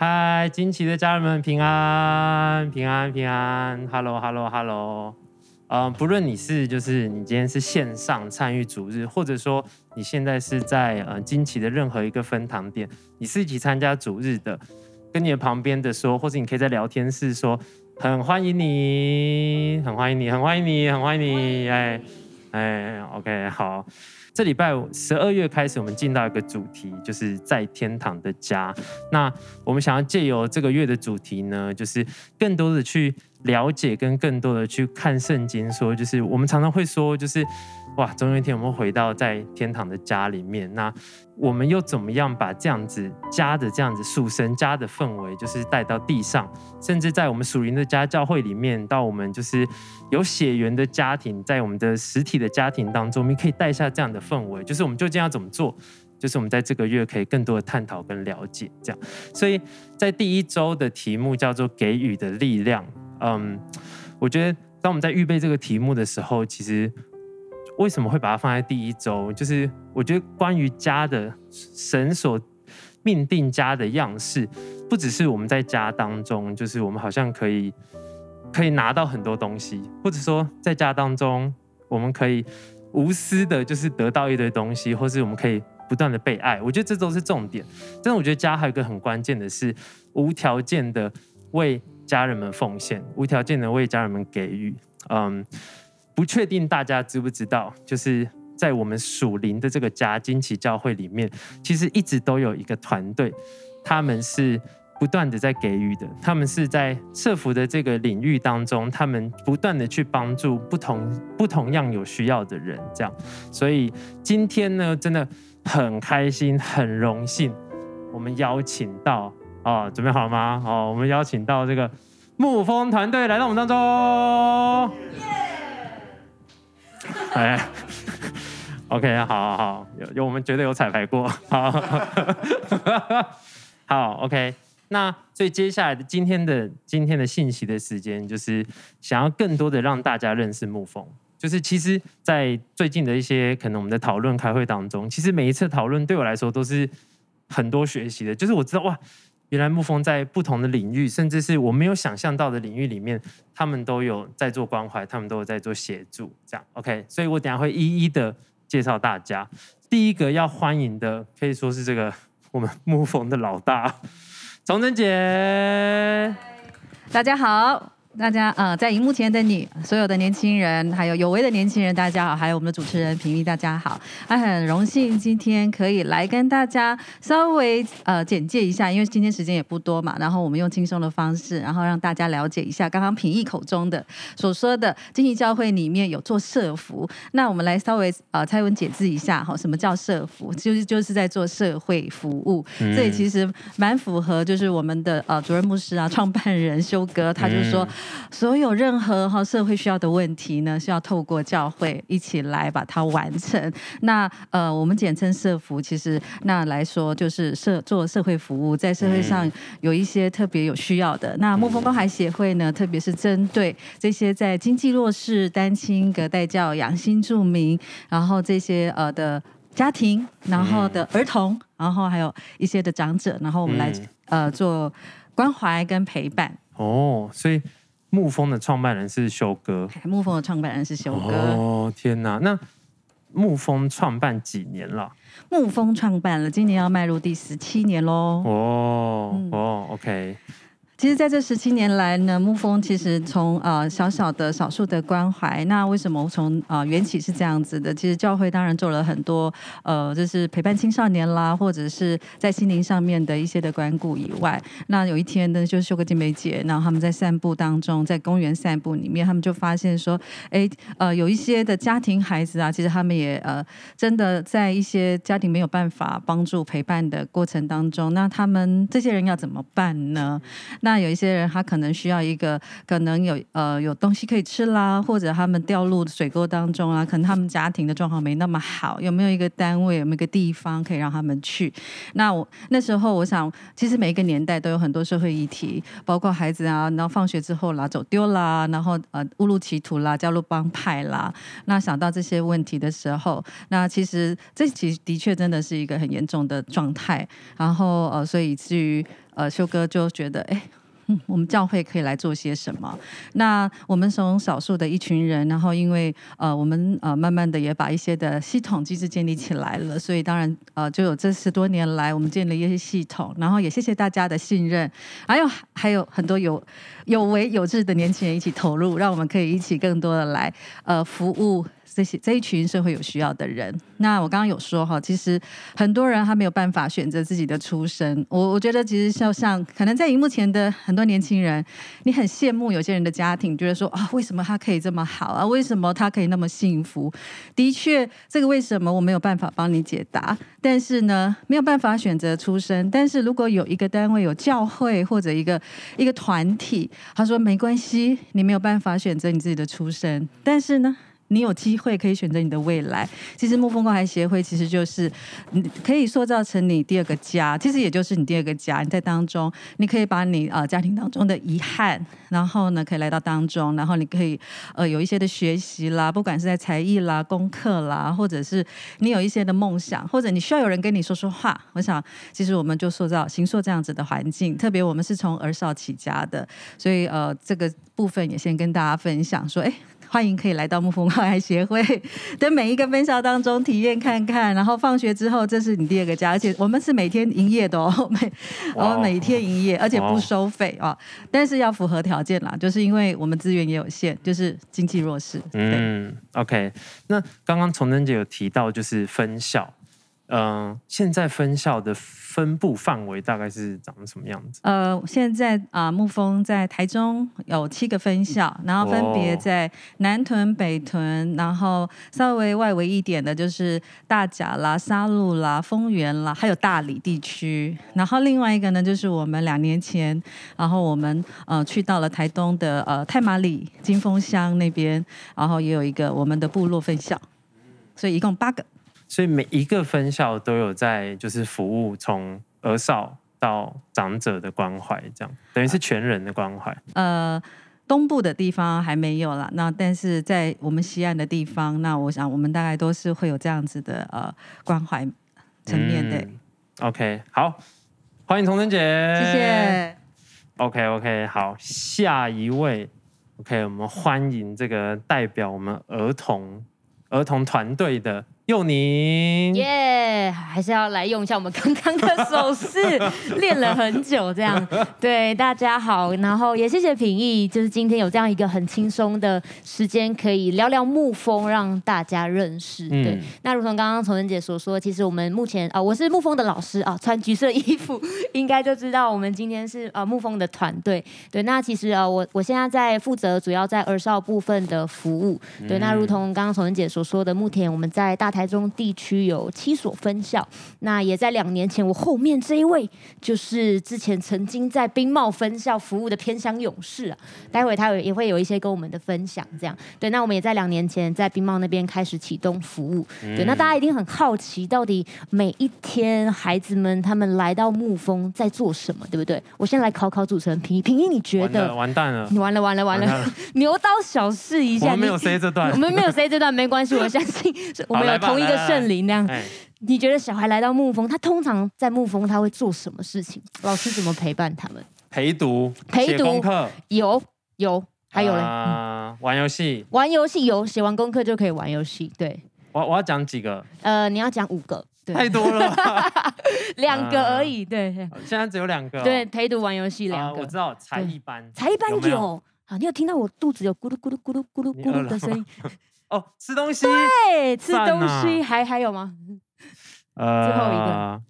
嗨，惊奇的家人们平安，平安，平安。Hello，Hello，Hello。嗯，不论你是就是你今天是线上参与主日，或者说你现在是在呃惊奇的任何一个分堂点，你是一起参加主日的，跟你的旁边的说，或者你可以在聊天室说，很欢迎你，很欢迎你，很欢迎你，很欢迎你，哎哎，OK，好。这礼拜十二月开始，我们进到一个主题，就是在天堂的家。那我们想要借由这个月的主题呢，就是更多的去了解，跟更多的去看圣经。说，就是我们常常会说，就是。哇，总有一天我们会回到在天堂的家里面。那我们又怎么样把这样子家的这样子属神家的氛围，就是带到地上，甚至在我们属灵的家教会里面，到我们就是有血缘的家庭，在我们的实体的家庭当中，我们可以带下这样的氛围。就是我们究竟要怎么做？就是我们在这个月可以更多的探讨跟了解这样。所以在第一周的题目叫做“给予的力量”。嗯，我觉得当我们在预备这个题目的时候，其实。为什么会把它放在第一周？就是我觉得关于家的神所命定家的样式，不只是我们在家当中，就是我们好像可以可以拿到很多东西，或者说在家当中我们可以无私的，就是得到一堆东西，或是我们可以不断的被爱。我觉得这都是重点。但是我觉得家还有一个很关键的是，无条件的为家人们奉献，无条件的为家人们给予。嗯。不确定大家知不知道，就是在我们属灵的这个家惊奇教会里面，其实一直都有一个团队，他们是不断的在给予的，他们是在社福的这个领域当中，他们不断的去帮助不同不同样有需要的人，这样。所以今天呢，真的很开心，很荣幸，我们邀请到哦，准备好了吗？哦，我们邀请到这个牧风团队来到我们当中。哎，OK，好好好，有有，我们绝对有彩排过，好，好，OK。那所以接下来的今天的今天的信息的时间，就是想要更多的让大家认识牧风。就是其实，在最近的一些可能我们的讨论开会当中，其实每一次讨论对我来说都是很多学习的。就是我知道哇。原来牧风在不同的领域，甚至是我没有想象到的领域里面，他们都有在做关怀，他们都有在做协助，这样 OK。所以我等下会一一的介绍大家。第一个要欢迎的，可以说是这个我们牧风的老大，崇真姐。大家好。大家，呃，在荧幕前的你，所有的年轻人，还有有为的年轻人，大家好，还有我们的主持人平玉，大家好，还很荣幸今天可以来跟大家稍微呃简介一下，因为今天时间也不多嘛，然后我们用轻松的方式，然后让大家了解一下刚刚平玉口中的所说的经济教会里面有做社福，那我们来稍微呃拆文解字一下哈，什么叫社福？就是就是在做社会服务，嗯、这也其实蛮符合就是我们的呃主任牧师啊，创办人修哥，他就说。嗯所有任何哈社会需要的问题呢，是要透过教会一起来把它完成。那呃，我们简称社福，其实那来说就是社做社会服务，在社会上有一些特别有需要的。那牧风关怀协会呢，特别是针对这些在经济弱势、单亲、隔代教养、新住民，然后这些呃的家庭，然后的儿童，然后还有一些的长者，然后我们来呃做关怀跟陪伴。哦，所以。牧风的创办人是修哥，沐风的创办人是修哥。哦，天哪！那沐风创办几年了？沐风创办了，今年要迈入第十七年喽。哦，嗯、哦，OK。其实，在这十七年来呢，牧风其实从呃小小的少数的关怀，那为什么从呃缘起是这样子的？其实教会当然做了很多呃，就是陪伴青少年啦，或者是在心灵上面的一些的关顾以外，那有一天呢，就是修个金梅姐，然后他们在散步当中，在公园散步里面，他们就发现说，哎，呃，有一些的家庭孩子啊，其实他们也呃真的在一些家庭没有办法帮助陪伴的过程当中，那他们这些人要怎么办呢？那那有一些人，他可能需要一个，可能有呃有东西可以吃啦，或者他们掉入水沟当中啊，可能他们家庭的状况没那么好，有没有一个单位，有没有一个地方可以让他们去？那我那时候我想，其实每一个年代都有很多社会议题，包括孩子啊，然后放学之后啦，走丢啦，然后呃误入歧途啦，加入帮派啦。那想到这些问题的时候，那其实这其实的确真的是一个很严重的状态。然后呃，所以至于。呃修哥就觉得，哎。嗯，我们教会可以来做些什么？那我们从少数的一群人，然后因为呃，我们呃，慢慢的也把一些的系统机制建立起来了，所以当然呃，就有这十多年来，我们建立一些系统，然后也谢谢大家的信任，还有还有很多有有为有志的年轻人一起投入，让我们可以一起更多的来呃服务。这些这一群社会有需要的人，那我刚刚有说哈，其实很多人他没有办法选择自己的出身。我我觉得其实就像可能在荧幕前的很多年轻人，你很羡慕有些人的家庭，觉得说啊，为什么他可以这么好啊？为什么他可以那么幸福？的确，这个为什么我没有办法帮你解答。但是呢，没有办法选择出身。但是如果有一个单位有教会或者一个一个团体，他说没关系，你没有办法选择你自己的出身，但是呢。你有机会可以选择你的未来。其实木风关怀协会其实就是，你可以塑造成你第二个家，其实也就是你第二个家。你在当中，你可以把你呃家庭当中的遗憾，然后呢可以来到当中，然后你可以呃有一些的学习啦，不管是在才艺啦、功课啦，或者是你有一些的梦想，或者你需要有人跟你说说话。我想，其实我们就塑造、形塑这样子的环境。特别我们是从儿少起家的，所以呃这个部分也先跟大家分享说，哎。欢迎可以来到沐风关爱协会 的每一个分校当中体验看看，然后放学之后，这是你第二个家，而且我们是每天营业的哦，每我们每天营业，而且不收费啊，但是要符合条件啦，就是因为我们资源也有限，就是经济弱势。嗯，OK，那刚刚崇祯姐有提到就是分校。嗯、呃，现在分校的分布范围大概是长什么样子？呃，现在啊、呃，牧风在台中有七个分校，然后分别在南屯、北屯，然后稍微外围一点的就是大甲啦、沙鹿啦、丰原啦，还有大理地区。然后另外一个呢，就是我们两年前，然后我们呃去到了台东的呃太麻里、金峰乡那边，然后也有一个我们的部落分校，所以一共八个。所以每一个分校都有在就是服务从儿少到长者的关怀，这样等于是全人的关怀。呃，东部的地方还没有啦，那但是在我们西岸的地方，那我想我们大概都是会有这样子的呃关怀层面的。嗯、OK，好，欢迎童真姐，谢谢。OK OK，好，下一位，OK，我们欢迎这个代表我们儿童儿童团队的。佑宁，耶，还是要来用一下我们刚刚的手势，练了很久这样。对，大家好，然后也谢谢品义，就是今天有这样一个很轻松的时间，可以聊聊沐风，让大家认识。对，嗯、那如同刚刚崇仁姐所说，其实我们目前啊、呃，我是沐风的老师啊、呃，穿橘色衣服应该就知道我们今天是啊、呃、沐风的团队。对，那其实啊、呃，我我现在在负责主要在儿少部分的服务。对，那如同刚刚崇仁姐所说的，目前我们在大台中地区有七所分校，那也在两年前，我后面这一位就是之前曾经在冰茂分校服务的偏乡勇士啊，待会他也会有一些跟我们的分享，这样对。那我们也在两年前在冰茂那边开始启动服务，对。那大家一定很好奇，到底每一天孩子们他们来到沐风在做什么，对不对？我先来考考主持人平一，平一你觉得？完蛋了，你完了完了完了，完了 牛刀小试一下，我们没有 C 这段，我们没有 C 这段没关系，我相信我们有同一个。圣灵那样，你觉得小孩来到牧风，他通常在牧风他会做什么事情？老师怎么陪伴他们？陪读、陪读功课，有有，还有嘞，呃、玩游戏，玩游戏有，写完功课就可以玩游戏。对，我我要讲几个？呃，你要讲五个，对，太多了，两个而已。对，现在只有两个。对，陪读玩游戏两个。我知道才艺班，才艺班有。好，你有听到我肚子有咕噜咕噜咕噜咕噜咕噜的声音？哦，吃东西，对，吃东西，还还有吗？呃，最后一个，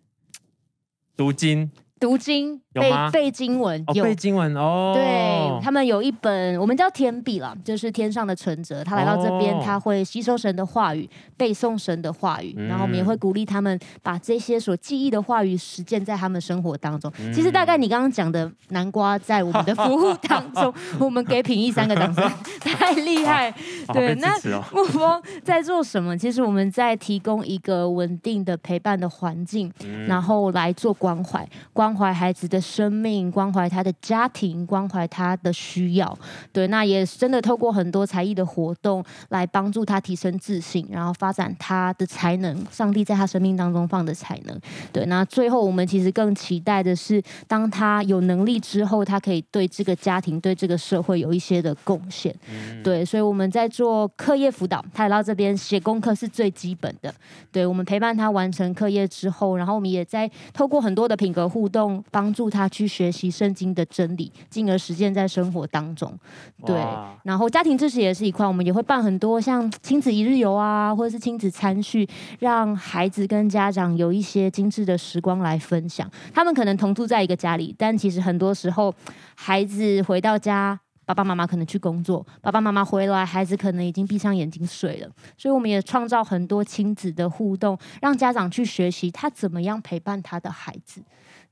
读经。读经背背经文，有背经文哦。对，他们有一本，我们叫天笔啦，就是天上的存折。他来到这边，他会吸收神的话语，背诵神的话语，然后我们也会鼓励他们把这些所记忆的话语实践在他们生活当中。其实大概你刚刚讲的南瓜，在我们的服务当中，我们给品义三个掌声，太厉害。对，那牧风在做什么？其实我们在提供一个稳定的陪伴的环境，然后来做关怀关。关怀孩子的生命，关怀他的家庭，关怀他的需要。对，那也真的透过很多才艺的活动来帮助他提升自信，然后发展他的才能。上帝在他生命当中放的才能。对，那最后我们其实更期待的是，当他有能力之后，他可以对这个家庭、对这个社会有一些的贡献。嗯、对，所以我们在做课业辅导，他来到这边写功课是最基本的。对，我们陪伴他完成课业之后，然后我们也在透过很多的品格互动，帮助他去学习圣经的真理，进而实践在生活当中。对，然后家庭支持也是一块，我们也会办很多像亲子一日游啊，或者是亲子餐叙，让孩子跟家长有一些精致的时光来分享。他们可能同住在一个家里，但其实很多时候孩子回到家。爸爸妈妈可能去工作，爸爸妈妈回来，孩子可能已经闭上眼睛睡了。所以我们也创造很多亲子的互动，让家长去学习他怎么样陪伴他的孩子。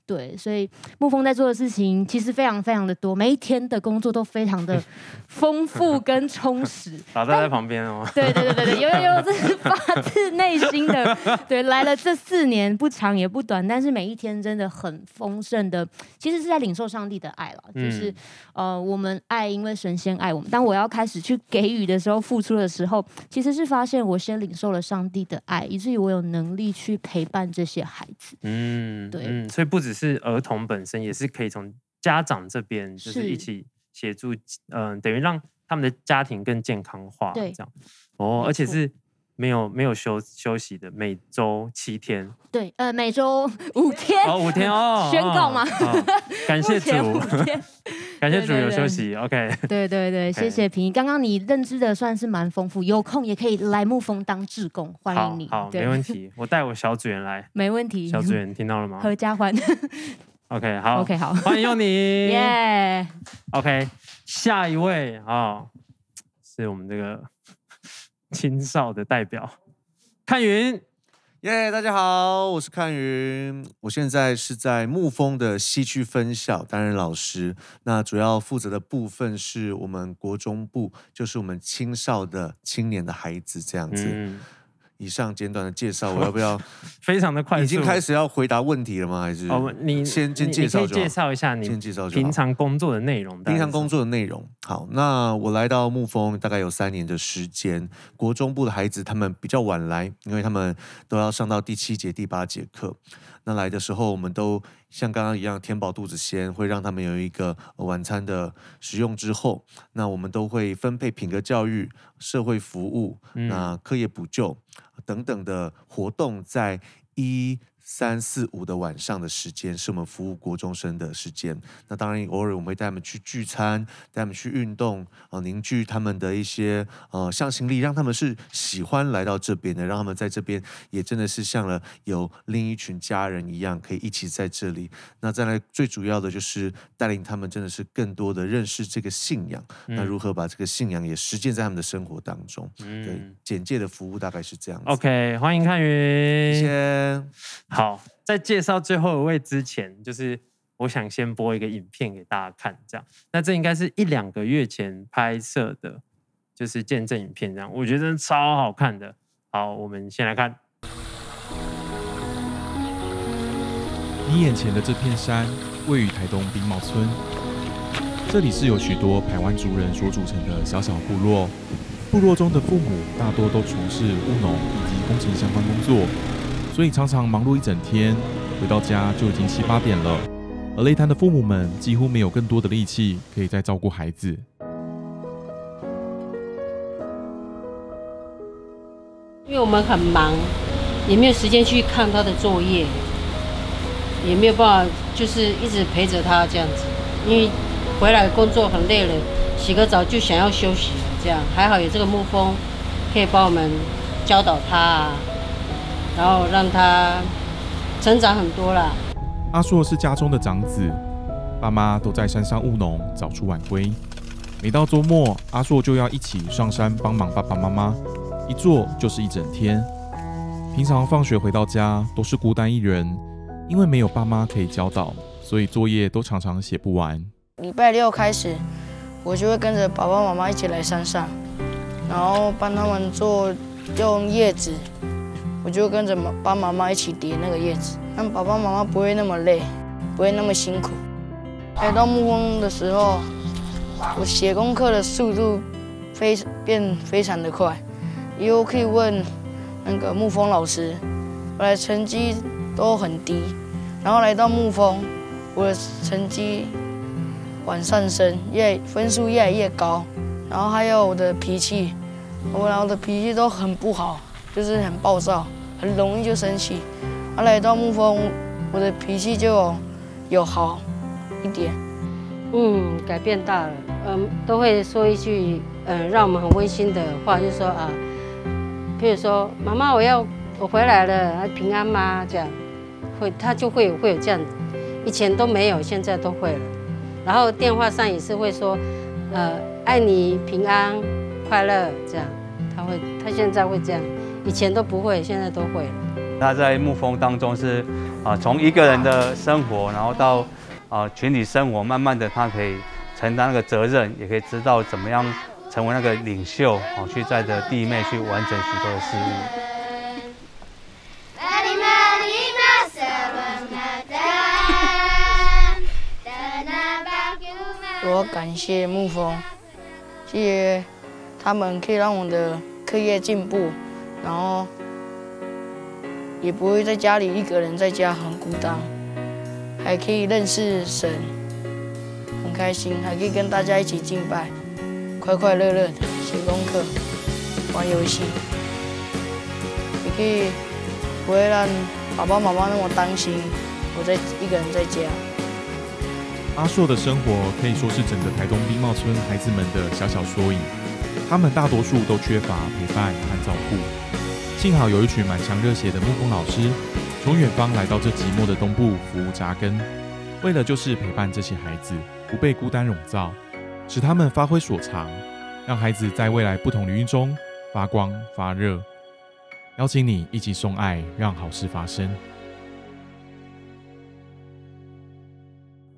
对，所以沐风在做的事情其实非常非常的多，每一天的工作都非常的 丰富跟充实。老大在旁边哦。对对对对对，有有有，这是发自内心的。对，来了这四年不长也不短，但是每一天真的很丰盛的，其实是在领受上帝的爱了。就是、嗯、呃，我们爱，因为神仙爱我们。当我要开始去给予的时候，付出的时候，其实是发现我先领受了上帝的爱，以至于我有能力去陪伴这些孩子。嗯，对，嗯，所以不止。是儿童本身也是可以从家长这边就是一起协助，嗯、呃，等于让他们的家庭更健康化，这样。哦，而且是没有没有休休息的，每周七天，对，呃，每周五天，哦，五天哦，宣告吗？哦、感谢主，感谢主有休息，OK，对对对，谢谢平，刚刚你认知的算是蛮丰富，有空也可以来沐风当志工，欢迎你，好，好没问题，我带我小组员来，没问题，小组员听到了吗？合家欢，OK，好，OK，好，欢迎有你，耶、yeah.，OK，下一位啊、哦，是我们这个。青少的代表，看云，耶！大家好，我是看云，我现在是在沐风的西区分校担任老师，那主要负责的部分是我们国中部，就是我们青少的青年的孩子这样子。嗯以上简短的介绍，我要不要？非常的快速，已经开始要回答问题了吗？还是？哦，你先先介绍介绍一下你先介绍平常工作的内容。平常工作的内容，好，那我来到沐风大概有三年的时间。国中部的孩子他们比较晚来，因为他们都要上到第七节、第八节课。那来的时候，我们都像刚刚一样填饱肚子先，会让他们有一个晚餐的食用之后，那我们都会分配品格教育、社会服务、嗯、那课业补救等等的活动，在一。三四五的晚上的时间是我们服务国中生的时间。那当然，偶尔我们会带他们去聚餐，带他们去运动，啊，凝聚他们的一些呃向心力，让他们是喜欢来到这边的，让他们在这边也真的是像了有另一群家人一样，可以一起在这里。那再来最主要的就是带领他们，真的是更多的认识这个信仰。嗯、那如何把这个信仰也实践在他们的生活当中？嗯、对，简介的服务大概是这样子。OK，欢迎看云。先。好，在介绍最后一位之前，就是我想先播一个影片给大家看，这样。那这应该是一两个月前拍摄的，就是见证影片，这样。我觉得超好看的。好，我们先来看。你眼前的这片山位于台东兵茂村，这里是由许多排湾族人所组成的小小部落。部落中的父母大多都从事务农以及工程相关工作。所以常常忙碌一整天，回到家就已经七八点了。而累瘫的父母们几乎没有更多的力气可以再照顾孩子，因为我们很忙，也没有时间去看他的作业，也没有办法就是一直陪着他这样子。因为回来工作很累了，洗个澡就想要休息，这样还好有这个牧蜂可以帮我们教导他啊。然后让他成长很多了。阿硕是家中的长子，爸妈都在山上务农，早出晚归。每到周末，阿硕就要一起上山帮忙爸爸妈妈，一坐就是一整天。平常放学回到家都是孤单一人，因为没有爸妈可以教导，所以作业都常常写不完。礼拜六开始，我就会跟着爸爸妈妈一起来山上，然后帮他们做用叶子。我就跟着爸爸妈妈一起叠那个叶子，让爸爸妈妈不会那么累，不会那么辛苦。来到沐风的时候，我写功课的速度非变非常的快，以后可以问那个沐风老师，我的成绩都很低，然后来到沐风，我的成绩往上升，越分数越来越高，然后还有我的脾气，我然后的脾气都很不好，就是很暴躁，很容易就生气。而来到沐风，我的脾气就有，有好一点。嗯，改变大了。嗯，都会说一句，嗯，让我们很温馨的话，就说啊，譬如说，妈妈，我要我回来了，平安吗？这样，会他就会会有这样，以前都没有，现在都会了。然后电话上也是会说，呃，爱你平安快乐这样，他会他现在会这样，以前都不会，现在都会了。他在沐风当中是啊，从一个人的生活，然后到啊群体生活，慢慢的他可以承担那个责任，也可以知道怎么样成为那个领袖，啊，去带着弟妹去完成许多的事物。我感谢沐风，谢谢他们可以让我的课业进步，然后。也不会在家里一个人在家很孤单，还可以认识神，很开心，还可以跟大家一起敬拜，快快乐乐的写功课、玩游戏，也可以不会让爸爸妈妈那么担心我在一个人在家。阿硕的生活可以说是整个台东冰帽村孩子们的小小缩影，他们大多数都缺乏陪伴和照顾。幸好有一群满腔热血的木工老师，从远方来到这寂寞的东部服务扎根，为了就是陪伴这些孩子，不被孤单笼罩，使他们发挥所长，让孩子在未来不同领域中发光发热。邀请你一起送爱，让好事发生。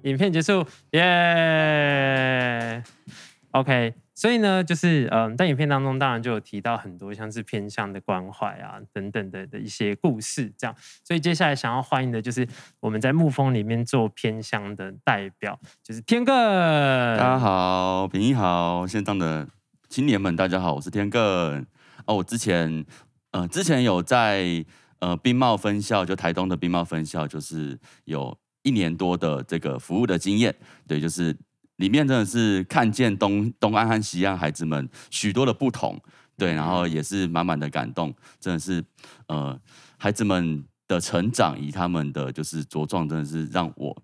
影片结束，耶！OK。所以呢，就是嗯，在影片当中，当然就有提到很多像是偏向的关怀啊等等的的一些故事，这样。所以接下来想要欢迎的就是我们在沐风里面做偏向的代表，就是天更。大家好，平一好，线上的青年们，大家好，我是天更。哦，我之前呃之前有在呃兵贸分校，就台东的兵贸分校，就是有一年多的这个服务的经验，对，就是。里面真的是看见东东岸和西岸孩子们许多的不同，对，然后也是满满的感动，真的是，呃，孩子们的成长以他们的就是茁壮，真的是让我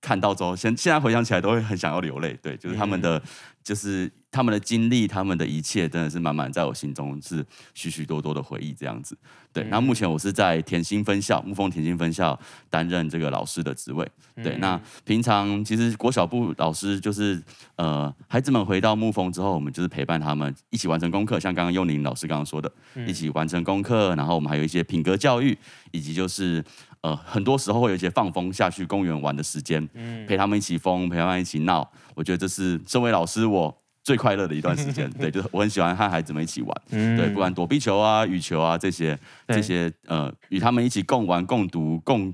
看到之后，现现在回想起来都会很想要流泪，对，就是他们的。就是他们的经历，他们的一切，真的是满满在我心中是许许多多的回忆这样子。对，那目前我是在田心分校，沐风田心分校担任这个老师的职位。对，那平常其实国小部老师就是呃，孩子们回到沐风之后，我们就是陪伴他们一起完成功课，像刚刚幼宁老师刚刚说的，一起完成功课，然后我们还有一些品格教育，以及就是呃，很多时候会有一些放风下去公园玩的时间，陪他们一起疯，陪他们一起闹。我觉得这是身为老师我最快乐的一段时间，对，就是我很喜欢和孩子们一起玩，嗯、对，不管躲避球啊、羽球啊这些，这些呃，与他们一起共玩、共读、共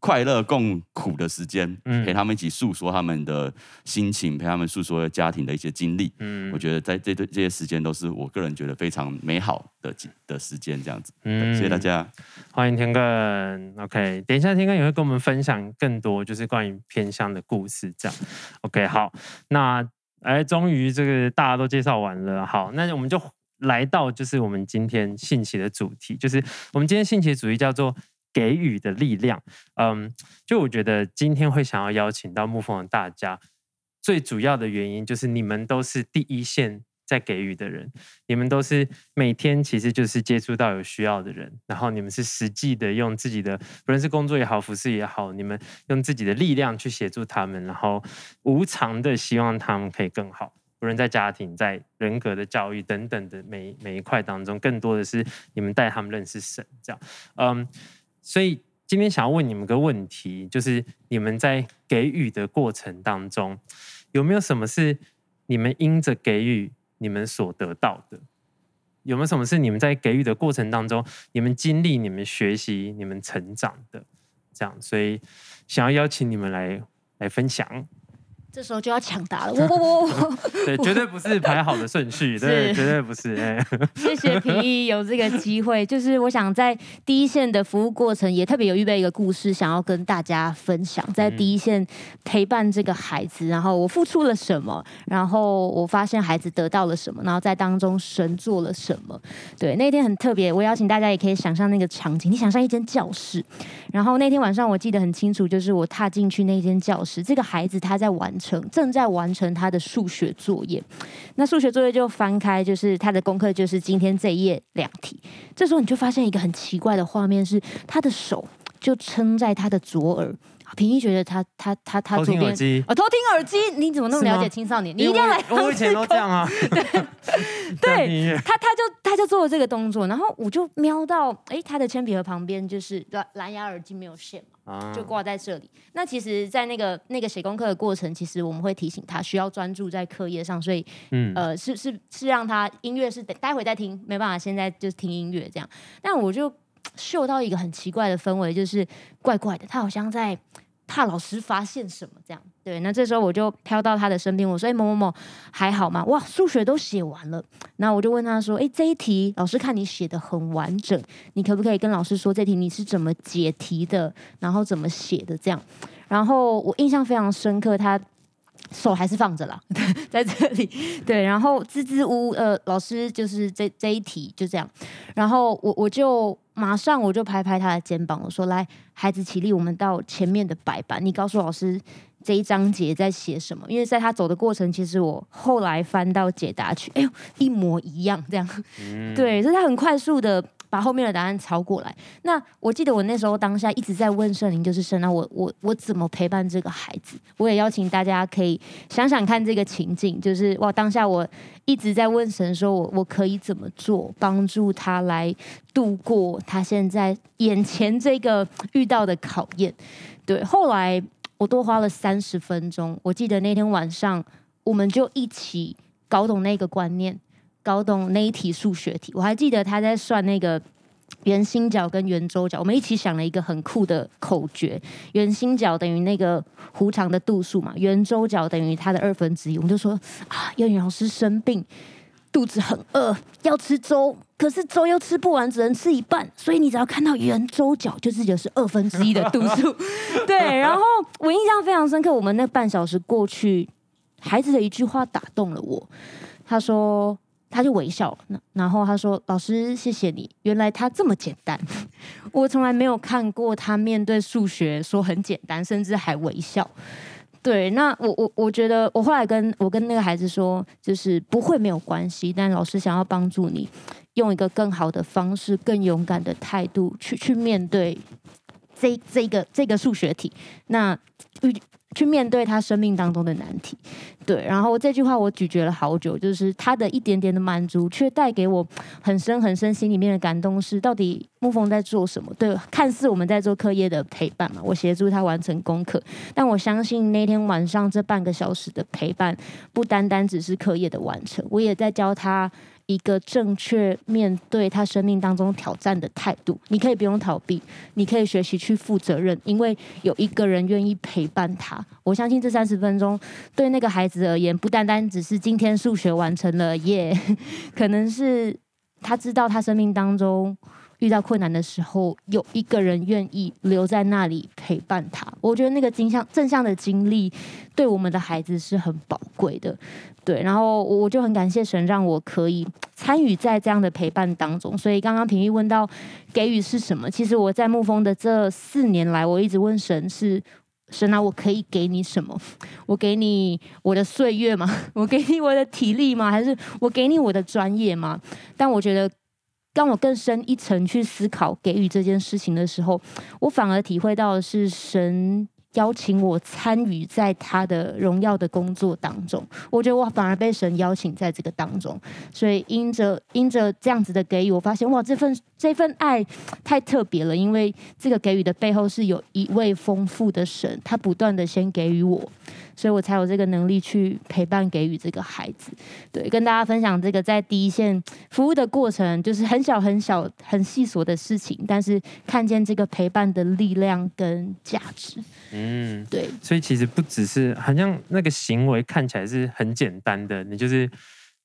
快乐、共苦的时间，嗯、陪他们一起诉说他们的心情，陪他们诉说家庭的一些经历，嗯，我觉得在这这这些时间都是我个人觉得非常美好的的时间，这样子，嗯，谢谢大家，欢迎天更，OK，等一下天更也会跟我们分享更多就是关于偏乡的故事，这样，OK，好，那哎，终于这个大家都介绍完了，好，那我们就来到就是我们今天信息的主题，就是我们今天信息的主题叫做。给予的力量，嗯，就我觉得今天会想要邀请到沐风的大家，最主要的原因就是你们都是第一线在给予的人，你们都是每天其实就是接触到有需要的人，然后你们是实际的用自己的，不论是工作也好，服饰也好，你们用自己的力量去协助他们，然后无偿的希望他们可以更好，不论在家庭、在人格的教育等等的每每一块当中，更多的是你们带他们认识神，这样，嗯。所以今天想要问你们个问题，就是你们在给予的过程当中，有没有什么是你们因着给予你们所得到的？有没有什么是你们在给予的过程当中，你们经历、你们学习、你们成长的？这样，所以想要邀请你们来来分享。这时候就要抢答了，我我我我，对，绝对不是排好的顺序，对，绝对不是。哎，谢谢平易有这个机会，就是我想在第一线的服务过程，也特别有预备一个故事，想要跟大家分享，在第一线陪伴这个孩子，然后我付出了什么，然后我发现孩子得到了什么，然后在当中神做了什么。对，那天很特别，我邀请大家也可以想象那个场景，你想象一间教室，然后那天晚上我记得很清楚，就是我踏进去那间教室，这个孩子他在玩。成正在完成他的数学作业，那数学作业就翻开，就是他的功课，就是今天这一页两题。这时候你就发现一个很奇怪的画面，是他的手就撑在他的左耳。平易觉得他他他他左边哦，偷听耳机，你怎么那么了解青少年？你一定要来。我以前都这样啊。对，对他他就他就做了这个动作，然后我就瞄到，哎，他的铅笔盒旁边就是蓝蓝牙耳机没有线嘛，就挂在这里。那其实，在那个那个写功课的过程，其实我们会提醒他需要专注在课业上，所以嗯呃是是是让他音乐是待会再听，没办法现在就是听音乐这样。但我就。嗅到一个很奇怪的氛围，就是怪怪的，他好像在怕老师发现什么这样。对，那这时候我就飘到他的身边，我说：“，某某某，还好吗？哇，数学都写完了。”然后我就问他说：“哎，这一题老师看你写的很完整，你可不可以跟老师说这题你是怎么解题的，然后怎么写的这样？”然后我印象非常深刻，他。手还是放着了，在这里，对，然后支支吾吾，呃，老师就是这这一题就这样，然后我我就马上我就拍拍他的肩膀，我说：“来，孩子起立，我们到前面的白板，你告诉老师这一章节在写什么？因为在他走的过程，其实我后来翻到解答去，哎呦，一模一样，这样，嗯、对，所以他很快速的。”把后面的答案抄过来。那我记得我那时候当下一直在问圣灵，就是圣啊，我我我怎么陪伴这个孩子？我也邀请大家可以想想看这个情境，就是哇，当下我一直在问神，说我我可以怎么做，帮助他来度过他现在眼前这个遇到的考验。对，后来我多花了三十分钟。我记得那天晚上，我们就一起搞懂那个观念。搞懂那一题数学题，我还记得他在算那个圆心角跟圆周角，我们一起想了一个很酷的口诀：圆心角等于那个弧长的度数嘛，圆周角等于它的二分之一。我们就说啊，幼儿园老师生病，肚子很饿，要吃粥，可是粥又吃不完，只能吃一半，所以你只要看到圆周角，就自己是二分之一的度数。对，然后我印象非常深刻，我们那半小时过去，孩子的一句话打动了我，他说。他就微笑了，然后他说：“老师，谢谢你。原来他这么简单，我从来没有看过他面对数学说很简单，甚至还微笑。对，那我我我觉得，我后来跟我跟那个孩子说，就是不会没有关系，但老师想要帮助你，用一个更好的方式、更勇敢的态度去去面对这这个这个数学题。那。”去面对他生命当中的难题，对。然后这句话我咀嚼了好久，就是他的一点点的满足，却带给我很深很深心里面的感动。是到底牧风在做什么？对，看似我们在做课业的陪伴嘛，我协助他完成功课。但我相信那天晚上这半个小时的陪伴，不单单只是课业的完成，我也在教他。一个正确面对他生命当中挑战的态度，你可以不用逃避，你可以学习去负责任，因为有一个人愿意陪伴他。我相信这三十分钟对那个孩子而言，不单单只是今天数学完成了耶 可能是他知道他生命当中遇到困难的时候，有一个人愿意留在那里陪伴他。我觉得那个正向正向的经历，对我们的孩子是很宝贵的。对，然后我就很感谢神，让我可以参与在这样的陪伴当中。所以刚刚平易问到给予是什么，其实我在牧风的这四年来，我一直问神是神啊，我可以给你什么？我给你我的岁月吗？我给你我的体力吗？还是我给你我的专业吗？但我觉得，当我更深一层去思考给予这件事情的时候，我反而体会到的是神。邀请我参与在他的荣耀的工作当中，我觉得我反而被神邀请在这个当中，所以因着因着这样子的给予，我发现哇，这份这份爱太特别了，因为这个给予的背后是有一位丰富的神，他不断的先给予我。所以我才有这个能力去陪伴给予这个孩子。对，跟大家分享这个在第一线服务的过程，就是很小很小很细琐的事情，但是看见这个陪伴的力量跟价值。嗯，对。所以其实不只是好像那个行为看起来是很简单的，你就是。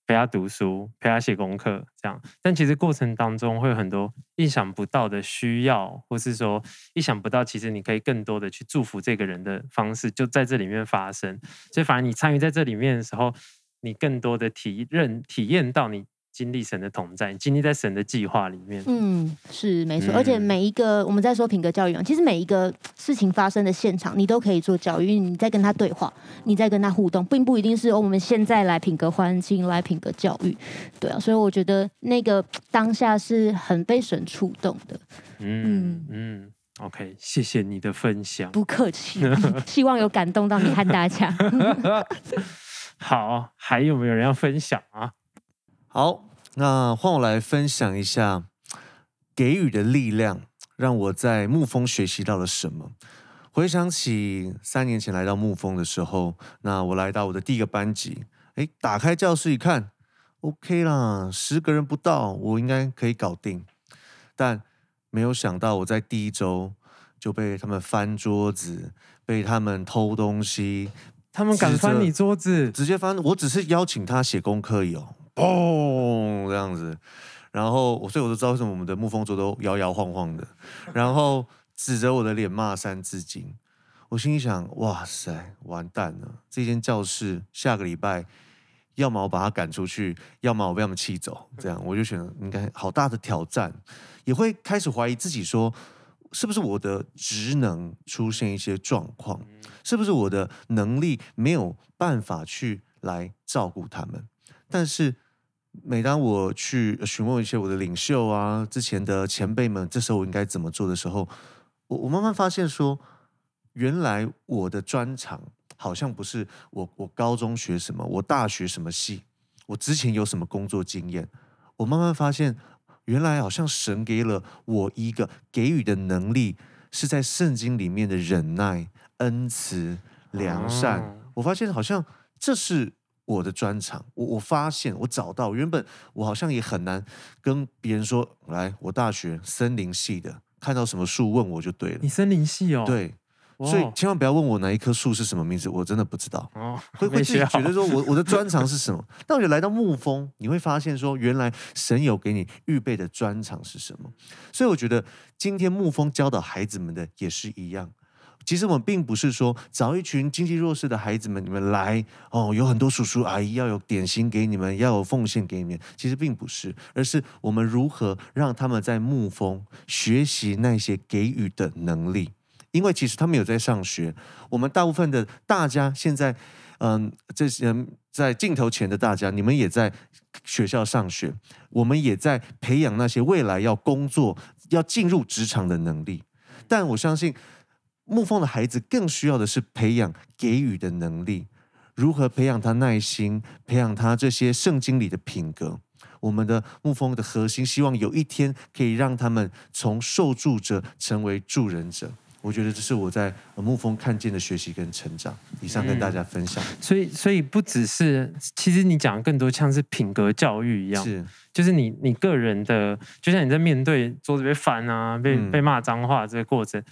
陪他读书，陪他写功课，这样。但其实过程当中会有很多意想不到的需要，或是说意想不到，其实你可以更多的去祝福这个人的方式，就在这里面发生。所以，反而你参与在这里面的时候，你更多的体认、体验到你。经历神的同在，经历在神的计划里面。嗯，是没错。而且每一个我们在说品格教育啊，其实每一个事情发生的现场，你都可以做教育。你在跟他对话，你在跟他互动，并不一定是我们现在来品格环境来品格教育。对啊，所以我觉得那个当下是很被神触动的。嗯嗯，OK，谢谢你的分享。不客气，希望有感动到你和大家。好，还有没有人要分享啊？好，那换我来分享一下给予的力量，让我在沐风学习到了什么。回想起三年前来到沐风的时候，那我来到我的第一个班级，哎，打开教室一看，OK 啦，十个人不到，我应该可以搞定。但没有想到，我在第一周就被他们翻桌子，被他们偷东西，他们敢翻你桌子，直接翻。我只是邀请他写功课哟。砰，这样子，然后我所以我都知道为什么我们的木风桌都摇摇晃晃的，然后指着我的脸骂三字经。我心里想，哇塞，完蛋了！这间教室下个礼拜，要么我把他赶出去，要么我被他们气走。这样我就觉得应该好大的挑战，也会开始怀疑自己，说是不是我的职能出现一些状况，是不是我的能力没有办法去来照顾他们？但是。每当我去询问一些我的领袖啊，之前的前辈们，这时候我应该怎么做的时候，我我慢慢发现说，原来我的专长好像不是我我高中学什么，我大学什么系，我之前有什么工作经验，我慢慢发现，原来好像神给了我一个给予的能力，是在圣经里面的忍耐、恩慈、良善。我发现好像这是。我的专长，我我发现，我找到，原本我好像也很难跟别人说，来，我大学森林系的，看到什么树问我就对了。你森林系哦？对，所以千万不要问我哪一棵树是什么名字，我真的不知道。哦，会 会自己觉得说我我的专长是什么？但我觉得来到牧风，你会发现说，原来神有给你预备的专长是什么。所以我觉得今天牧风教导孩子们的也是一样。其实我们并不是说找一群经济弱势的孩子们，你们来哦，有很多叔叔阿姨要有点心给你们，要有奉献给你们。其实并不是，而是我们如何让他们在牧风学习那些给予的能力。因为其实他们有在上学，我们大部分的大家现在，嗯，这些在镜头前的大家，你们也在学校上学，我们也在培养那些未来要工作、要进入职场的能力。但我相信。牧风的孩子更需要的是培养给予的能力，如何培养他耐心，培养他这些圣经里的品格。我们的牧风的核心，希望有一天可以让他们从受助者成为助人者。我觉得这是我在牧风看见的学习跟成长。以上跟大家分享。嗯、所以，所以不只是，其实你讲的更多像是品格教育一样，是，就是你你个人的，就像你在面对桌子被翻啊，被、嗯、被骂脏话这个过程。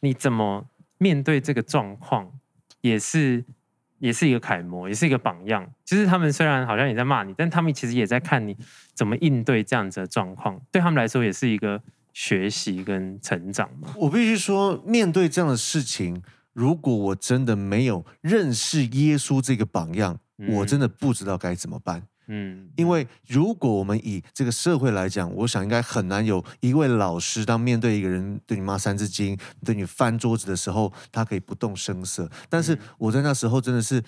你怎么面对这个状况，也是也是一个楷模，也是一个榜样。就是他们虽然好像也在骂你，但他们其实也在看你怎么应对这样子的状况。对他们来说，也是一个学习跟成长嘛。我必须说，面对这样的事情，如果我真的没有认识耶稣这个榜样，嗯、我真的不知道该怎么办。嗯，因为如果我们以这个社会来讲，我想应该很难有一位老师，当面对一个人对你骂三字经、对你翻桌子的时候，他可以不动声色。但是我在那时候真的是，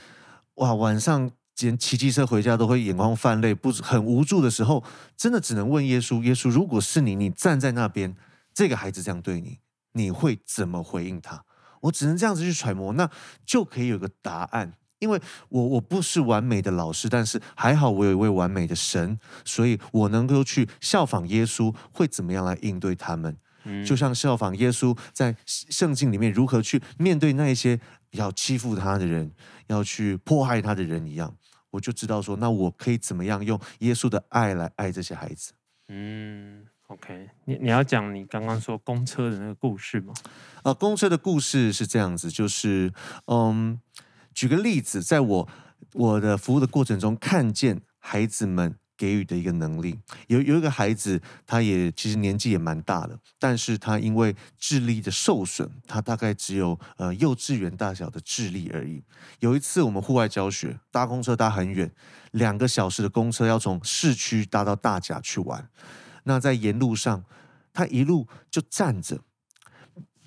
哇，晚上连骑机车回家都会眼眶泛泪，不很无助的时候，真的只能问耶稣：耶稣，如果是你，你站在那边，这个孩子这样对你，你会怎么回应他？我只能这样子去揣摩，那就可以有个答案。因为我我不是完美的老师，但是还好我有一位完美的神，所以我能够去效仿耶稣，会怎么样来应对他们？嗯，就像效仿耶稣在圣经里面如何去面对那一些要欺负他的人、要去迫害他的人一样，我就知道说，那我可以怎么样用耶稣的爱来爱这些孩子。嗯，OK，你你要讲你刚刚说公车的那个故事吗？啊、呃，公车的故事是这样子，就是嗯，举个例子，在我我的服务的过程中，看见孩子们给予的一个能力，有有一个孩子，他也其实年纪也蛮大的，但是他因为智力的受损，他大概只有呃幼稚园大小的智力而已。有一次我们户外教学，搭公车搭很远，两个小时的公车要从市区搭到大甲去玩，那在沿路上，他一路就站着。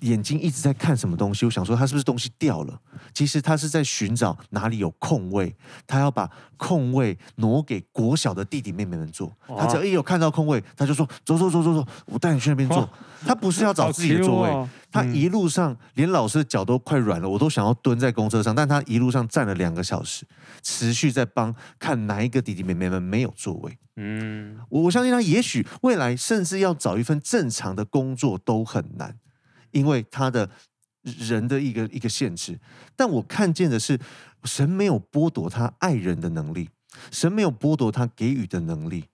眼睛一直在看什么东西，我想说他是不是东西掉了？其实他是在寻找哪里有空位，他要把空位挪给国小的弟弟妹妹们坐。他只要一有看到空位，他就说走走走走走，我带你去那边坐。他不是要找自己的座位，哦、他一路上连老师的脚都快软了，我都想要蹲在公车上，但他一路上站了两个小时，持续在帮看哪一个弟弟妹妹们没有座位。嗯，我我相信他也许未来甚至要找一份正常的工作都很难。因为他的人的一个一个限制，但我看见的是，神没有剥夺他爱人的能力，神没有剥夺他给予的能力。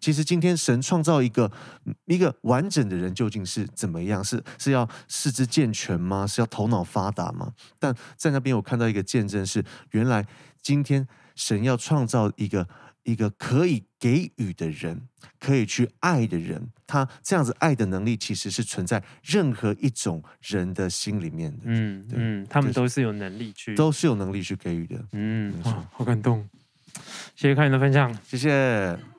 其实今天神创造一个一个完整的人究竟是怎么样？是是要四肢健全吗？是要头脑发达吗？但在那边我看到一个见证是，原来今天神要创造一个。一个可以给予的人，可以去爱的人，他这样子爱的能力，其实是存在任何一种人的心里面的。嗯嗯，他们都是有能力去，都是有能力去给予的。嗯，哇，好感动，谢谢看你的分享，谢谢。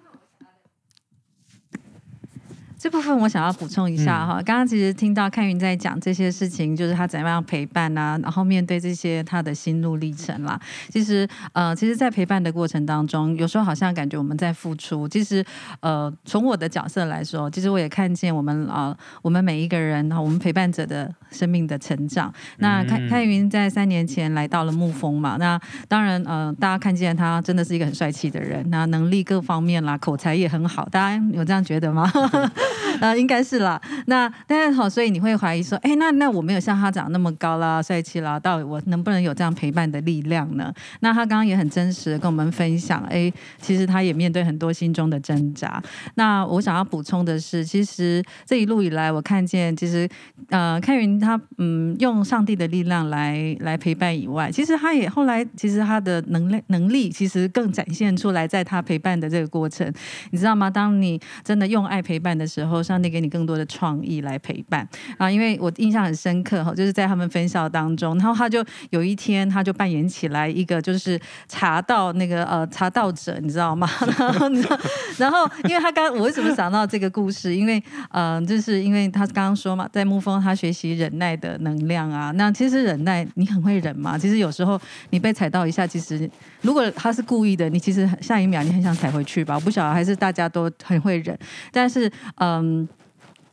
这部分我想要补充一下哈，刚刚其实听到看云在讲这些事情，就是他怎么样陪伴啊，然后面对这些他的心路历程啦。其实呃，其实，在陪伴的过程当中，有时候好像感觉我们在付出。其实呃，从我的角色来说，其实我也看见我们啊、呃，我们每一个人哈，我们陪伴者的生命的成长。那看看云在三年前来到了沐风嘛，那当然呃，大家看见他真的是一个很帅气的人，那能力各方面啦，口才也很好，大家有这样觉得吗？啊，应该是啦。那但是好，所以你会怀疑说，哎，那那我没有像他长那么高啦、帅气啦，到底我能不能有这样陪伴的力量呢？那他刚刚也很真实的跟我们分享，哎，其实他也面对很多心中的挣扎。那我想要补充的是，其实这一路以来，我看见其实呃，开云他嗯，用上帝的力量来来陪伴以外，其实他也后来其实他的能力能力其实更展现出来，在他陪伴的这个过程，你知道吗？当你真的用爱陪伴的时候，然后上帝给你更多的创意来陪伴啊！因为我印象很深刻哈，就是在他们分校当中，然后他就有一天他就扮演起来一个就是茶道那个呃茶道者，你知道吗？然后你知道，然后因为他刚我为什么想到这个故事？因为嗯、呃，就是因为他刚刚说嘛，在沐风他学习忍耐的能量啊。那其实忍耐，你很会忍嘛？其实有时候你被踩到一下，其实如果他是故意的，你其实下一秒你很想踩回去吧？我不晓得，还是大家都很会忍，但是嗯。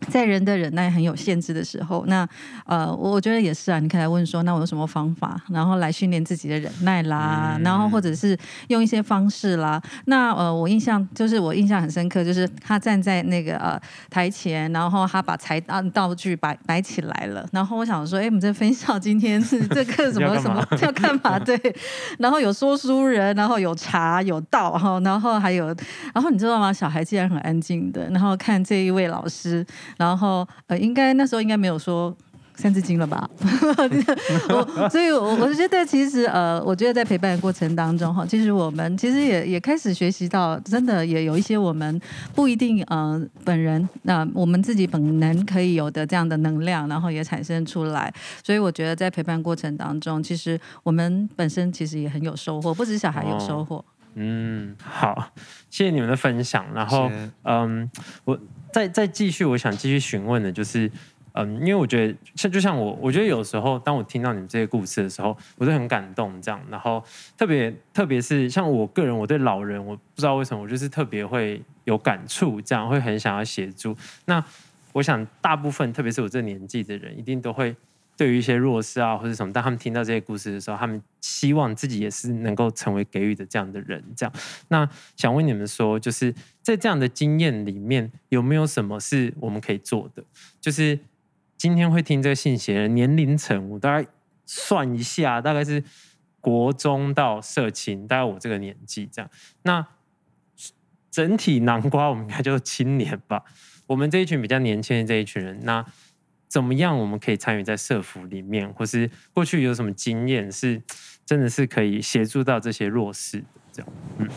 在人的忍耐很有限制的时候，那呃，我觉得也是啊。你可以来问说，那我有什么方法，然后来训练自己的忍耐啦，嗯、然后或者是用一些方式啦。那呃，我印象就是我印象很深刻，就是他站在那个呃台前，然后他把财道道具摆摆起来了。然后我想说，哎，我们这分校今天是 这个什么什么要干嘛？对。然后有说书人，然后有茶有道，然后然后还有，然后你知道吗？小孩竟然很安静的，然后看这一位老师。然后呃，应该那时候应该没有说三字经了吧？我所以，我我觉得其实呃，我觉得在陪伴的过程当中哈，其实我们其实也也开始学习到，真的也有一些我们不一定呃本人那、呃、我们自己本能可以有的这样的能量，然后也产生出来。所以我觉得在陪伴过程当中，其实我们本身其实也很有收获，不止小孩有收获。哦、嗯，好，谢谢你们的分享。然后嗯，我。再再继续，我想继续询问的就是，嗯，因为我觉得像就像我，我觉得有时候当我听到你们这些故事的时候，我都很感动，这样。然后特别特别是像我个人，我对老人，我不知道为什么，我就是特别会有感触，这样会很想要协助。那我想大部分，特别是我这年纪的人，一定都会对于一些弱势啊或者什么，当他们听到这些故事的时候，他们希望自己也是能够成为给予的这样的人。这样，那想问你们说，就是在这样的经验里面，有没有什么是我们可以做的？就是今天会听这个信息的年龄层，我大概算一下，大概是国中到社青，大概我这个年纪这样。那整体南瓜，我们应该就是青年吧。我们这一群比较年轻的这一群人，那怎么样我们可以参与在社福里面，或是过去有什么经验是真的是可以协助到这些弱势？这样，嗯。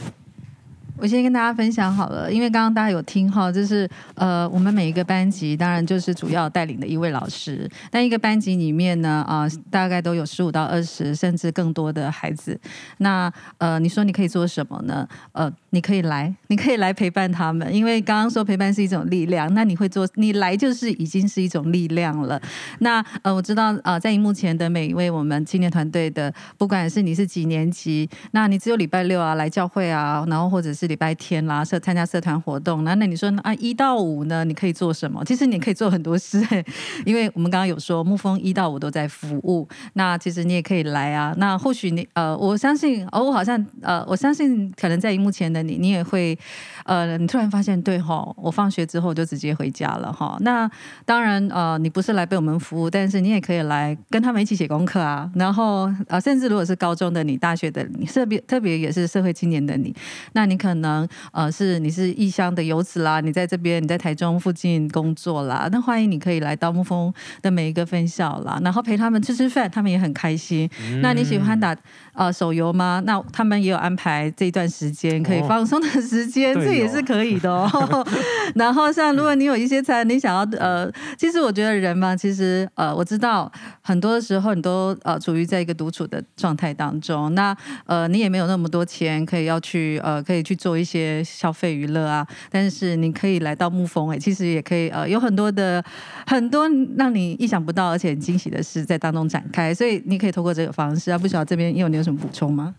我先跟大家分享好了，因为刚刚大家有听哈，就是呃，我们每一个班级当然就是主要带领的一位老师，但一个班级里面呢，啊、大概都有十五到二十甚至更多的孩子。那呃，你说你可以做什么呢？呃，你可以来，你可以来陪伴他们，因为刚刚说陪伴是一种力量，那你会做，你来就是已经是一种力量了。那呃，我知道呃，在荧幕前的每一位我们青年团队的，不管是你是几年级，那你只有礼拜六啊来教会啊，然后或者是。礼拜天啦，社参加社团活动，那那你说啊，一到五呢，你可以做什么？其实你可以做很多事，因为我们刚刚有说，沐风一到五都在服务。那其实你也可以来啊。那或许你呃，我相信哦，我好像呃，我相信可能在荧幕前的你，你也会呃，你突然发现对哈，我放学之后就直接回家了哈。那当然呃，你不是来被我们服务，但是你也可以来跟他们一起写功课啊。然后呃，甚至如果是高中的你、大学的你，特别特别也是社会青年的你，那你可。可能呃是你是异乡的游子啦，你在这边你在台中附近工作啦，那欢迎你可以来到沐风的每一个分校啦，然后陪他们吃吃饭，他们也很开心。嗯、那你喜欢打呃手游吗？那他们也有安排这一段时间可以放松的时间，哦、这也是可以的哦。然后像如果你有一些餐，你想要呃，其实我觉得人嘛，其实呃我知道很多的时候你都呃处于在一个独处的状态当中，那呃你也没有那么多钱可以要去呃可以去做。一些消费娱乐啊，但是你可以来到沐风哎，其实也可以呃，有很多的很多让你意想不到而且很惊喜的事在当中展开，所以你可以通过这个方式啊，不晓得这边有你有什么补充吗？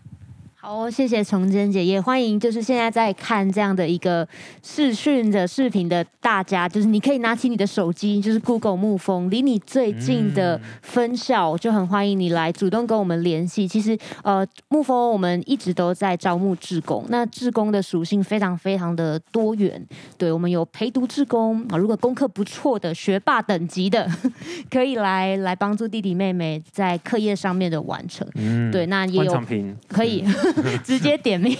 好，谢谢崇真姐，也欢迎就是现在在看这样的一个视讯的视频的大家，就是你可以拿起你的手机，就是 Google 沐风，离你最近的分校，嗯、就很欢迎你来主动跟我们联系。其实呃，沐风我们一直都在招募志工，那志工的属性非常非常的多元，对我们有陪读志工啊，如果功课不错的学霸等级的，可以来来帮助弟弟妹妹在课业上面的完成。嗯，对，那也有可以。嗯直接点名，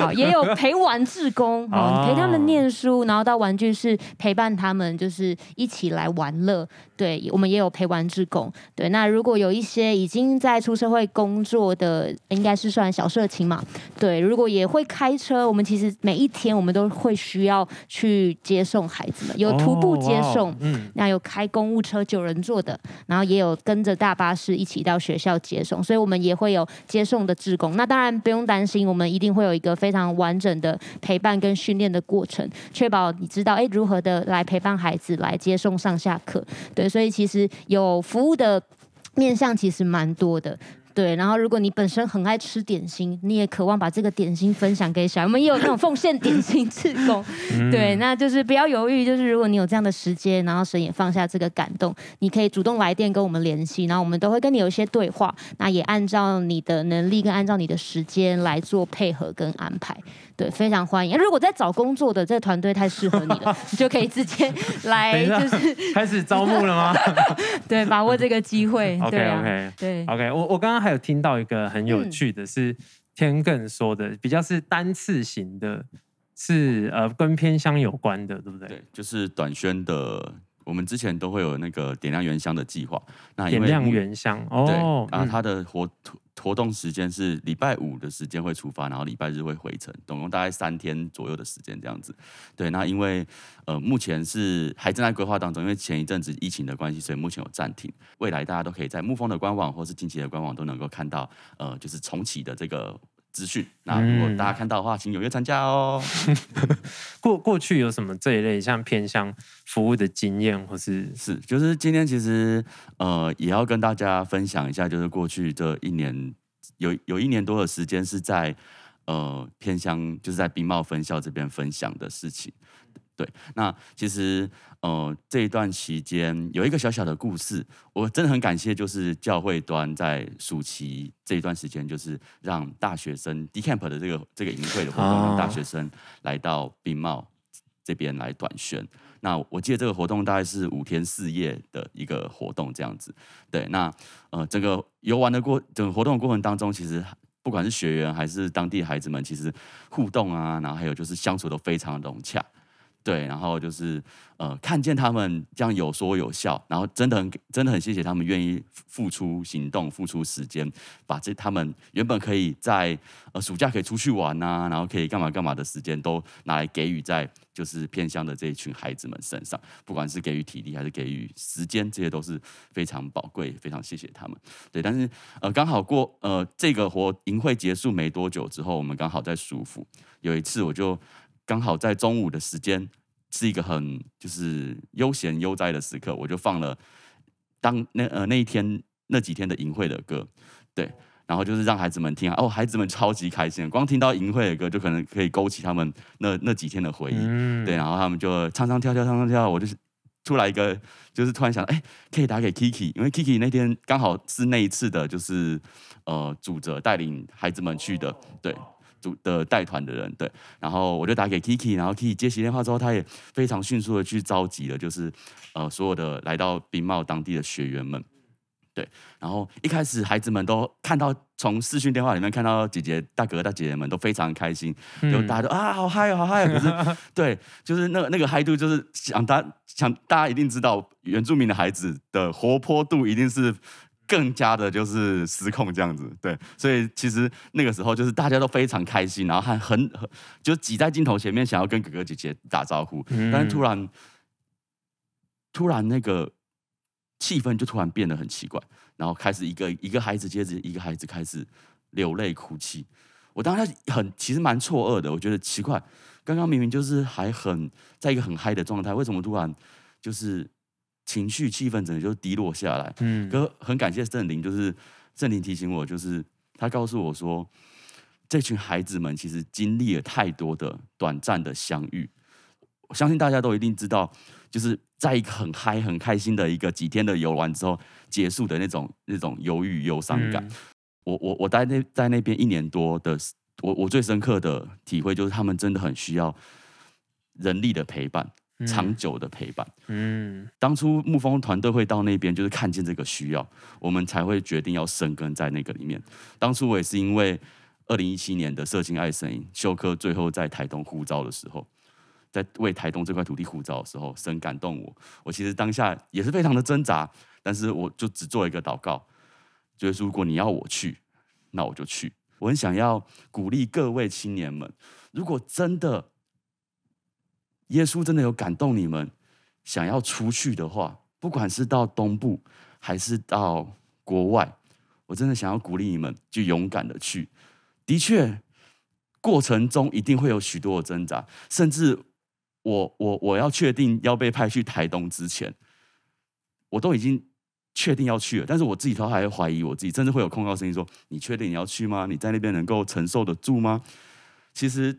好，也有陪玩志工，哦，陪他们念书，然后到玩具室陪伴他们，就是一起来玩乐。对，我们也有陪玩志工。对，那如果有一些已经在出社会工作的，应该是算小社青嘛。对，如果也会开车，我们其实每一天我们都会需要去接送孩子们，有徒步接送，嗯，那有开公务车九人座的，然后也有跟着大巴士一起到学校接送，所以我们也会有接送的志工。那当然。不用担心，我们一定会有一个非常完整的陪伴跟训练的过程，确保你知道哎如何的来陪伴孩子来接送上下课。对，所以其实有服务的面向其实蛮多的。对，然后如果你本身很爱吃点心，你也渴望把这个点心分享给小孩，我们也有那种奉献点心 志工。对，那就是不要犹豫，就是如果你有这样的时间，然后神也放下这个感动，你可以主动来电跟我们联系，然后我们都会跟你有一些对话，那也按照你的能力跟按照你的时间来做配合跟安排。对，非常欢迎。如果在找工作的这个团队太适合你了，你就可以直接 来，就是开始招募了吗？对，把握这个机会。OK OK 对 OK。我我刚刚还有听到一个很有趣的是，天更说的比较是单次型的，是呃跟偏乡有关的，对不对？对，就是短宣的。我们之前都会有那个点亮原乡的计划，那点亮原乡哦，对，然后它的活活动时间是礼拜五的时间会出发，然后礼拜日会回程，总共大概三天左右的时间这样子。对，那因为呃目前是还正在规划当中，因为前一阵子疫情的关系，所以目前有暂停。未来大家都可以在沐风的官网或是近期的官网都能够看到，呃，就是重启的这个。资讯，那如果大家看到的话，请踊跃参加哦。过过去有什么这一类像偏向服务的经验，或是是就是今天其实呃也要跟大家分享一下，就是过去这一年有有一年多的时间是在呃偏向，就是在冰茂分校这边分享的事情。对，那其实呃这一段期间有一个小小的故事，我真的很感谢，就是教会端在暑期这一段时间，就是让大学生 Decamp 的这个这个营会的活动，让大学生来到冰茂这边来短宣。那我记得这个活动大概是五天四夜的一个活动这样子。对，那呃整个游玩的过整个活动的过程当中，其实。不管是学员还是当地孩子们，其实互动啊，然后还有就是相处都非常的融洽，对，然后就是呃看见他们这样有说有笑，然后真的很真的很谢谢他们愿意付出行动、付出时间，把这他们原本可以在呃暑假可以出去玩啊，然后可以干嘛干嘛的时间，都拿来给予在就是偏乡的这一群孩子们身上，不管是给予体力还是给予时间，这些都是非常宝贵，非常谢谢他们。对，但是呃，刚好过呃这个活营会结束没多久之后，我们刚好在舒服。有一次，我就刚好在中午的时间，是一个很就是悠闲悠哉的时刻，我就放了当那呃那一天那几天的淫会的歌，对。然后就是让孩子们听哦，孩子们超级开心，光听到淫会的歌就可能可以勾起他们那那几天的回忆，嗯、对，然后他们就唱唱跳跳，唱唱跳，我就是出来一个，就是突然想，哎，可以打给 Kiki，因为 Kiki 那天刚好是那一次的，就是呃，主责带领孩子们去的，对，主的带团的人，对，然后我就打给 Kiki，然后 Kiki 接起电话之后，他也非常迅速的去召集了，就是呃，所有的来到冰茂当地的学员们。对，然后一开始孩子们都看到从视讯电话里面看到姐姐、大哥、大姐姐们都非常开心，就大家都啊好嗨哦，好嗨哦！可是 对，就是那个那个嗨度，就是想大想大家一定知道，原住民的孩子的活泼度一定是更加的，就是失控这样子。对，所以其实那个时候就是大家都非常开心，然后还很很就挤在镜头前面想要跟哥哥姐姐打招呼，但是突然突然那个。气氛就突然变得很奇怪，然后开始一个一个孩子接着一个孩子开始流泪哭泣。我当时很其实蛮错愕的，我觉得奇怪，刚刚明明就是还很在一个很嗨的状态，为什么突然就是情绪气氛整个就低落下来？嗯，可很感谢圣灵，就是圣灵提醒我，就是他告诉我说，这群孩子们其实经历了太多的短暂的相遇。我相信大家都一定知道，就是在一个很嗨、很开心的一个几天的游玩之后结束的那种那种忧郁、忧伤感。嗯、我我我待那在那边一年多的，我我最深刻的体会就是，他们真的很需要人力的陪伴，嗯、长久的陪伴。嗯，当初牧风团队会到那边，就是看见这个需要，我们才会决定要生根在那个里面。当初我也是因为二零一七年的社情爱声音修科最后在台东呼召的时候。在为台东这块土地呼召的时候，深感动我。我其实当下也是非常的挣扎，但是我就只做一个祷告，就是如果你要我去，那我就去。我很想要鼓励各位青年们，如果真的耶稣真的有感动你们，想要出去的话，不管是到东部还是到国外，我真的想要鼓励你们，就勇敢的去。的确，过程中一定会有许多的挣扎，甚至。我我我要确定要被派去台东之前，我都已经确定要去了，但是我自己都还会怀疑我自己，甚至会有控告声音说：“你确定你要去吗？你在那边能够承受得住吗？”其实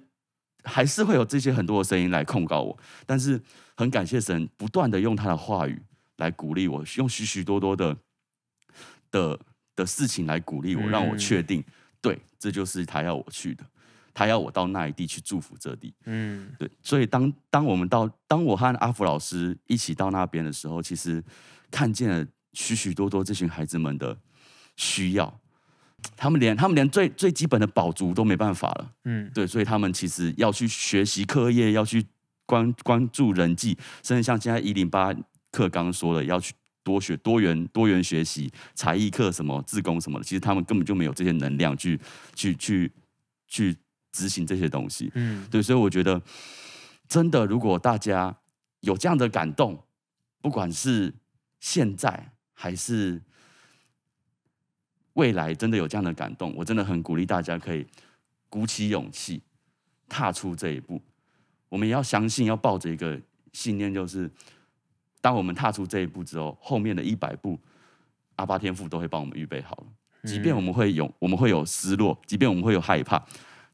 还是会有这些很多的声音来控告我，但是很感谢神不断的用他的话语来鼓励我，用许许多多的的的事情来鼓励我，让我确定，对，这就是他要我去的。他要我到那一地去祝福这地，嗯，对，所以当当我们到，当我和阿福老师一起到那边的时候，其实看见了许许多多这群孩子们的需要，他们连他们连最最基本的保足都没办法了，嗯，对，所以他们其实要去学习课业，要去关关注人际，甚至像现在一零八课刚刚说的，要去多学多元多元学习才艺课什么自工什么的，其实他们根本就没有这些能量去去去去。执行这些东西，嗯，对，所以我觉得，真的，如果大家有这样的感动，不管是现在还是未来，真的有这样的感动，我真的很鼓励大家可以鼓起勇气踏出这一步。我们也要相信，要抱着一个信念，就是当我们踏出这一步之后，后面的一百步，阿巴天父都会帮我们预备好了。即便我们会有，我们会有失落，即便我们会有害怕。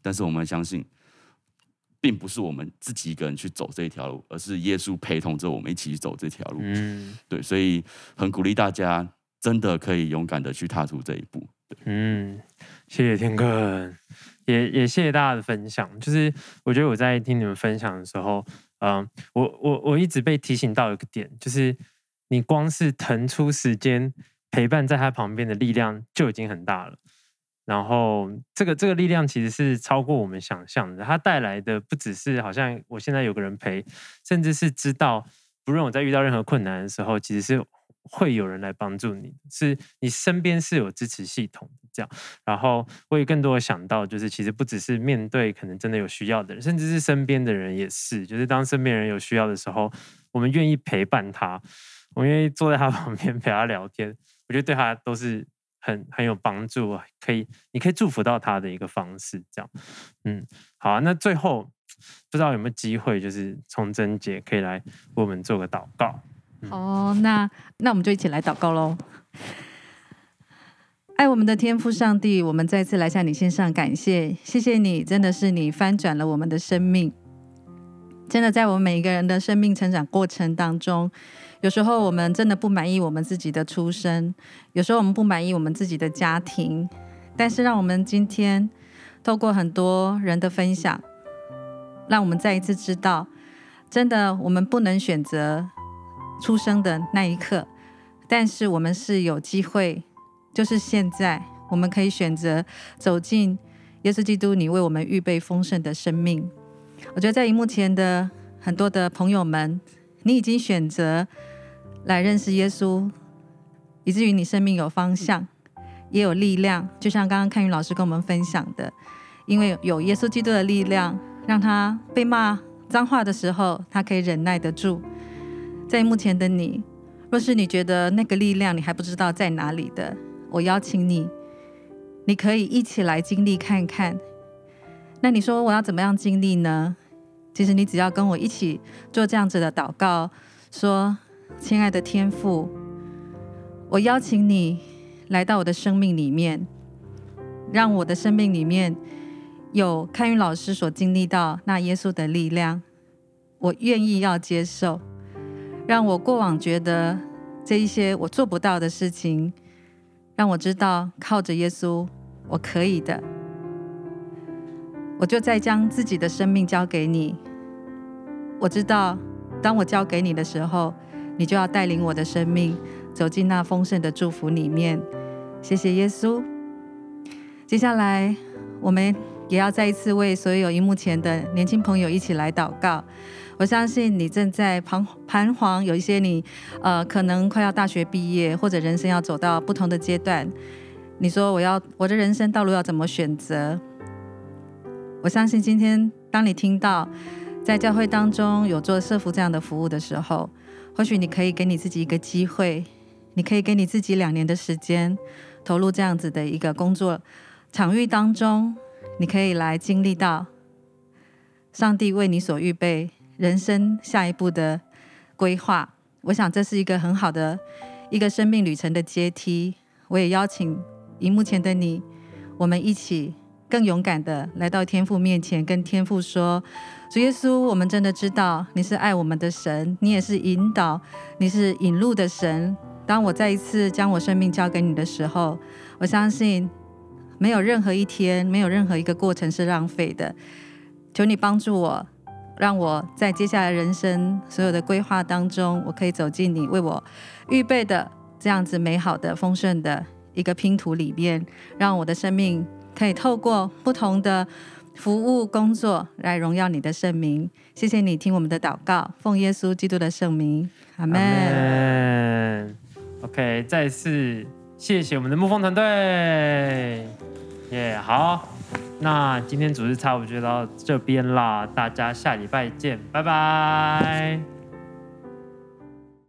但是我们相信，并不是我们自己一个人去走这一条路，而是耶稣陪同着我们一起去走这条路。嗯，对，所以很鼓励大家，真的可以勇敢的去踏出这一步。嗯，谢谢天哥，也也谢谢大家的分享。就是我觉得我在听你们分享的时候，嗯、我我我一直被提醒到一个点，就是你光是腾出时间陪伴在他旁边的力量就已经很大了。然后，这个这个力量其实是超过我们想象的。它带来的不只是好像我现在有个人陪，甚至是知道，不论我在遇到任何困难的时候，其实是会有人来帮助你，是你身边是有支持系统的这样。然后，我也更多的想到，就是其实不只是面对可能真的有需要的人，甚至是身边的人也是。就是当身边人有需要的时候，我们愿意陪伴他，我们愿意坐在他 旁边陪他聊天，我觉得对他都是。很很有帮助，可以，你可以祝福到他的一个方式，这样，嗯，好啊，那最后 不知道有没有机会，就是崇祯姐可以来为我们做个祷告。好、哦，那那我们就一起来祷告喽。爱我们的天父上帝，我们再次来向你献上感谢，谢谢你，真的是你翻转了我们的生命，真的在我们每一个人的生命成长过程当中。有时候我们真的不满意我们自己的出身，有时候我们不满意我们自己的家庭，但是让我们今天透过很多人的分享，让我们再一次知道，真的我们不能选择出生的那一刻，但是我们是有机会，就是现在我们可以选择走进耶稣基督，你为我们预备丰盛的生命。我觉得在荧幕前的很多的朋友们，你已经选择。来认识耶稣，以至于你生命有方向，也有力量。就像刚刚看云老师跟我们分享的，因为有耶稣基督的力量，让他被骂脏话的时候，他可以忍耐得住。在目前的你，若是你觉得那个力量你还不知道在哪里的，我邀请你，你可以一起来经历看看。那你说我要怎么样经历呢？其实你只要跟我一起做这样子的祷告，说。亲爱的天父，我邀请你来到我的生命里面，让我的生命里面有开云老师所经历到那耶稣的力量。我愿意要接受，让我过往觉得这一些我做不到的事情，让我知道靠着耶稣我可以的。我就再将自己的生命交给你。我知道，当我交给你的时候。你就要带领我的生命走进那丰盛的祝福里面。谢谢耶稣。接下来，我们也要再一次为所有荧幕前的年轻朋友一起来祷告。我相信你正在彷彷徨，有一些你呃可能快要大学毕业，或者人生要走到不同的阶段。你说我要我的人生道路要怎么选择？我相信今天当你听到在教会当中有做社福这样的服务的时候。或许你可以给你自己一个机会，你可以给你自己两年的时间，投入这样子的一个工作场域当中，你可以来经历到上帝为你所预备人生下一步的规划。我想这是一个很好的一个生命旅程的阶梯。我也邀请荧幕前的你，我们一起更勇敢的来到天父面前，跟天父说。主耶稣，我们真的知道你是爱我们的神，你也是引导，你是引路的神。当我再一次将我生命交给你的时候，我相信没有任何一天，没有任何一个过程是浪费的。求你帮助我，让我在接下来人生所有的规划当中，我可以走进你为我预备的这样子美好的、丰盛的一个拼图里面，让我的生命可以透过不同的。服务工作来荣耀你的圣名，谢谢你听我们的祷告，奉耶稣基督的圣名，阿门。OK，再次谢谢我们的牧风团队，耶、好，那今天主持差不多就到这边啦，大家下礼拜见，拜拜。